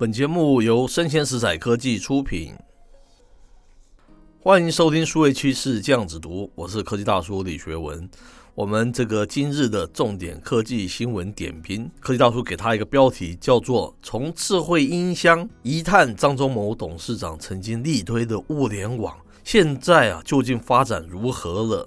本节目由声鲜时采科技出品，欢迎收听数位趋势酱子读，我是科技大叔李学文。我们这个今日的重点科技新闻点评，科技大叔给他一个标题，叫做“从智慧音箱一探张忠谋董事长曾经力推的物联网，现在啊究竟发展如何了？”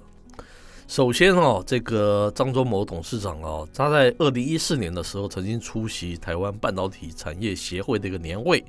首先哦，这个张忠谋董事长哦，他在二零一四年的时候曾经出席台湾半导体产业协会的一个年会，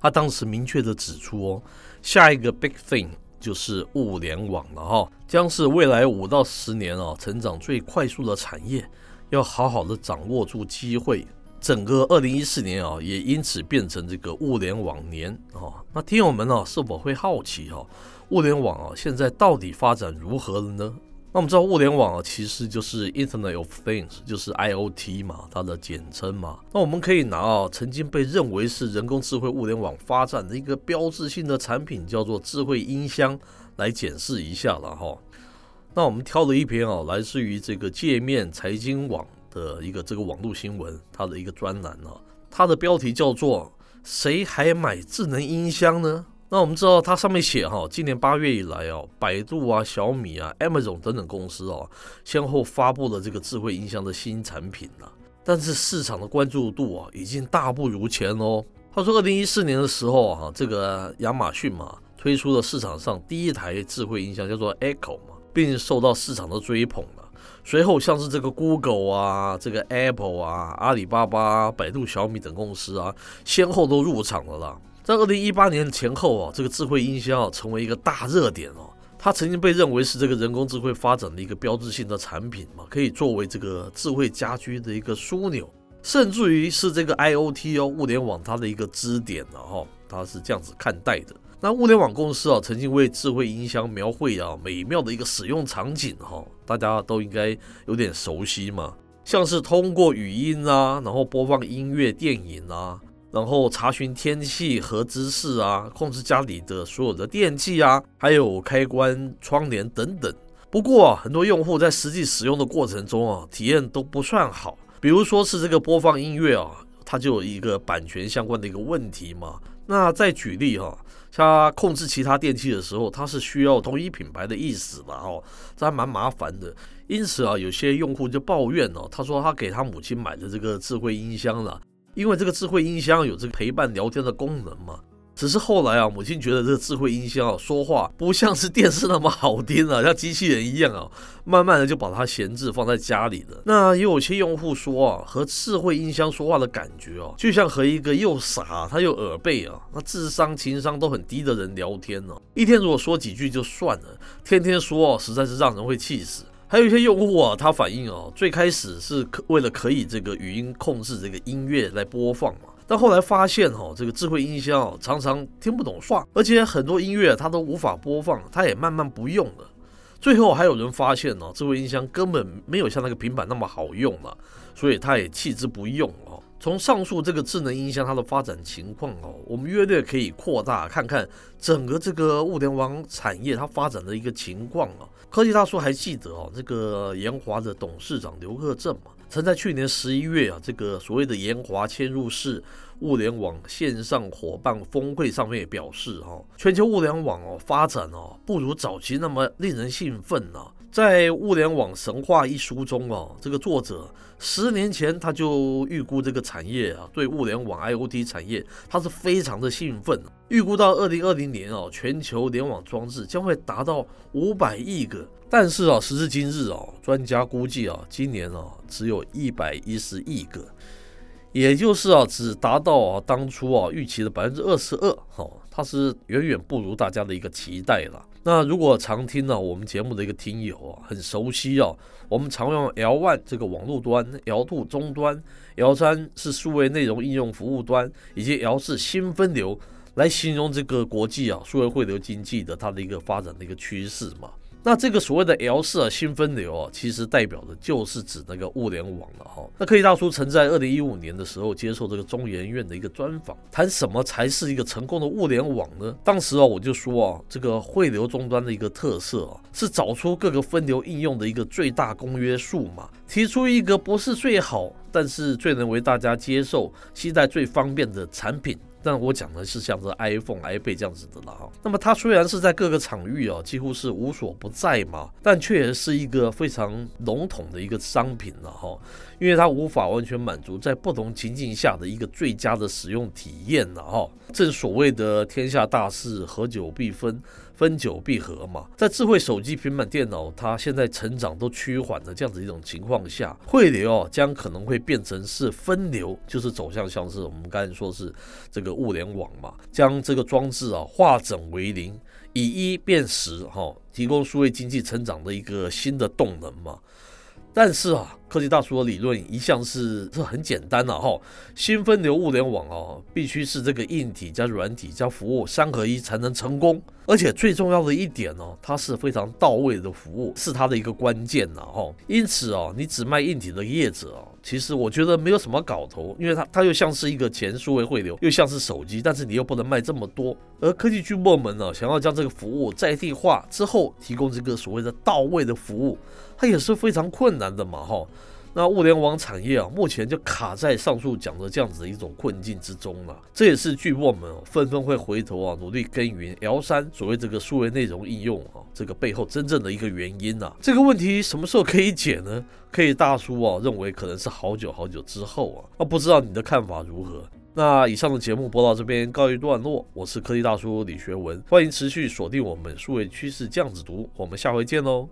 他当时明确地指出哦，下一个 big thing 就是物联网了哈，将是未来五到十年哦成长最快速的产业，要好好的掌握住机会。整个二零一四年啊，也因此变成这个物联网年哦。那听友们呢，是否会好奇哈，物联网啊现在到底发展如何了呢？那我们知道物联网啊，其实就是 Internet of Things，就是 IoT 嘛，它的简称嘛。那我们可以拿啊，曾经被认为是人工智慧物联网发展的一个标志性的产品，叫做智慧音箱来检视一下了哈。那我们挑了一篇啊，来自于这个界面财经网的一个这个网络新闻，它的一个专栏啊，它的标题叫做“谁还买智能音箱呢？”那我们知道，它上面写哈，今年八月以来哦，百度啊、小米啊、Amazon 等等公司哦，先后发布了这个智慧音箱的新产品了。但是市场的关注度啊，已经大不如前哦。他说，二零一四年的时候啊，这个亚马逊嘛，推出了市场上第一台智慧音箱，叫做 Echo 嘛，并受到市场的追捧了。随后像是这个 Google 啊、这个 Apple 啊、阿里巴巴、百度、小米等公司啊，先后都入场了啦。在二零一八年前后啊，这个智慧音箱啊成为一个大热点哦。它曾经被认为是这个人工智慧发展的一个标志性的产品嘛，可以作为这个智慧家居的一个枢纽，甚至于是这个 IoT 哦，物联网它的一个支点了哈。它是这样子看待的。那物联网公司啊，曾经为智慧音箱描绘啊美妙的一个使用场景哈，大家都应该有点熟悉嘛，像是通过语音啊，然后播放音乐、电影啊。然后查询天气和姿势啊，控制家里的所有的电器啊，还有开关、窗帘等等。不过啊，很多用户在实际使用的过程中啊，体验都不算好。比如说是这个播放音乐啊，它就有一个版权相关的一个问题嘛。那再举例哈、啊，像控制其他电器的时候，它是需要同一品牌的意思吧？哦，这还蛮麻烦的。因此啊，有些用户就抱怨哦、啊，他说他给他母亲买的这个智慧音箱了。因为这个智慧音箱有这个陪伴聊天的功能嘛，只是后来啊，母亲觉得这个智慧音箱啊说话不像是电视那么好听啊，像机器人一样啊，慢慢的就把它闲置放在家里了。那也有些用户说啊，和智慧音箱说话的感觉哦、就像和一个又傻他又耳背啊，那智商情商都很低的人聊天呢、一天如果说几句就算了，天天说、啊、实在是让人会气死。还有一些用户啊，他反映哦，最开始是可为了可以这个语音控制这个音乐来播放嘛，但后来发现哦，这个智慧音箱常常听不懂话，而且很多音乐它都无法播放，它也慢慢不用了。最后还有人发现哦，智慧音箱根本没有像那个平板那么好用了，所以他也弃之不用。从上述这个智能音箱它的发展情况哦，我们约略可以扩大看看整个这个物联网产业它发展的一个情况啊。科技大叔还记得哦，这个研华的董事长刘克正嘛，曾在去年十一月啊，这个所谓的研华嵌入式物联网线上伙伴峰会上面也表示哈，全球物联网哦发展哦不如早期那么令人兴奋呢。在《物联网神话》一书中哦，这个作者十年前他就预估这个产业啊，对物联网 IoT 产业，他是非常的兴奋。预估到二零二零年哦，全球联网装置将会达到五百亿个。但是啊，时至今日哦，专家估计啊，今年啊只有一百一十亿个，也就是啊，只达到啊当初啊预期的百分之二十二。哈，它是远远不如大家的一个期待了。那如果常听呢、我们节目的一个听友啊，很熟悉哦、啊。我们常用 L one 这个网络端，L two 终端，L 三是数位内容应用服务端，以及 L 四新分流来形容这个国际啊数位汇流经济的它的一个发展的一个趋势嘛。那这个所谓的 L 四啊，新分流啊，其实代表的就是指那个物联网了哈。那科技大叔曾在二零一五年的时候接受这个中研院的一个专访，谈什么才是一个成功的物联网呢？当时啊，我就说啊，这个汇流终端的一个特色啊，是找出各个分流应用的一个最大公约数嘛，提出一个不是最好，但是最能为大家接受、期待最方便的产品。但我讲的是像这 iPhone、iPad 这样子的了哈。那么它虽然是在各个场域哦，几乎是无所不在嘛，但却也是一个非常笼统的一个商品了哈。因为它无法完全满足在不同情境下的一个最佳的使用体验了哈。正所谓的天下大事，合久必分。分久必合嘛，在智慧手机、平板电脑，它现在成长都趋缓的这样子一种情况下，汇流哦将可能会变成是分流，就是走向像是我们刚才说是这个物联网嘛，将这个装置啊化整为零，以一变十哈，提供数位经济成长的一个新的动能嘛。但是啊，科技大叔的理论一向是是很简单的哈，新分流物联网哦，必须是这个硬体加软体加服务三合一才能成功。而且最重要的一点呢，它是非常到位的服务，是它的一个关键呐哈。因此哦，你只卖硬体的业者哦，其实我觉得没有什么搞头，因为它它又像是一个前数位汇流，又像是手机，但是你又不能卖这么多。而科技巨擘们呢，想要将这个服务在地化之后，提供这个所谓的到位的服务，它也是非常困难的嘛哈。那物联网产业啊，目前就卡在上述讲的这样子的一种困境之中了。这也是巨擘们纷纷会回头啊，努力耕耘 L 三所谓这个数位内容应用啊，这个背后真正的一个原因啊。这个问题什么时候可以解呢？可以大叔啊认为可能是好久好久之后啊。那不知道你的看法如何？那以上的节目播到这边告一段落，我是科技大叔李学文，欢迎持续锁定我们数位趋势这样子读，我们下回见喽。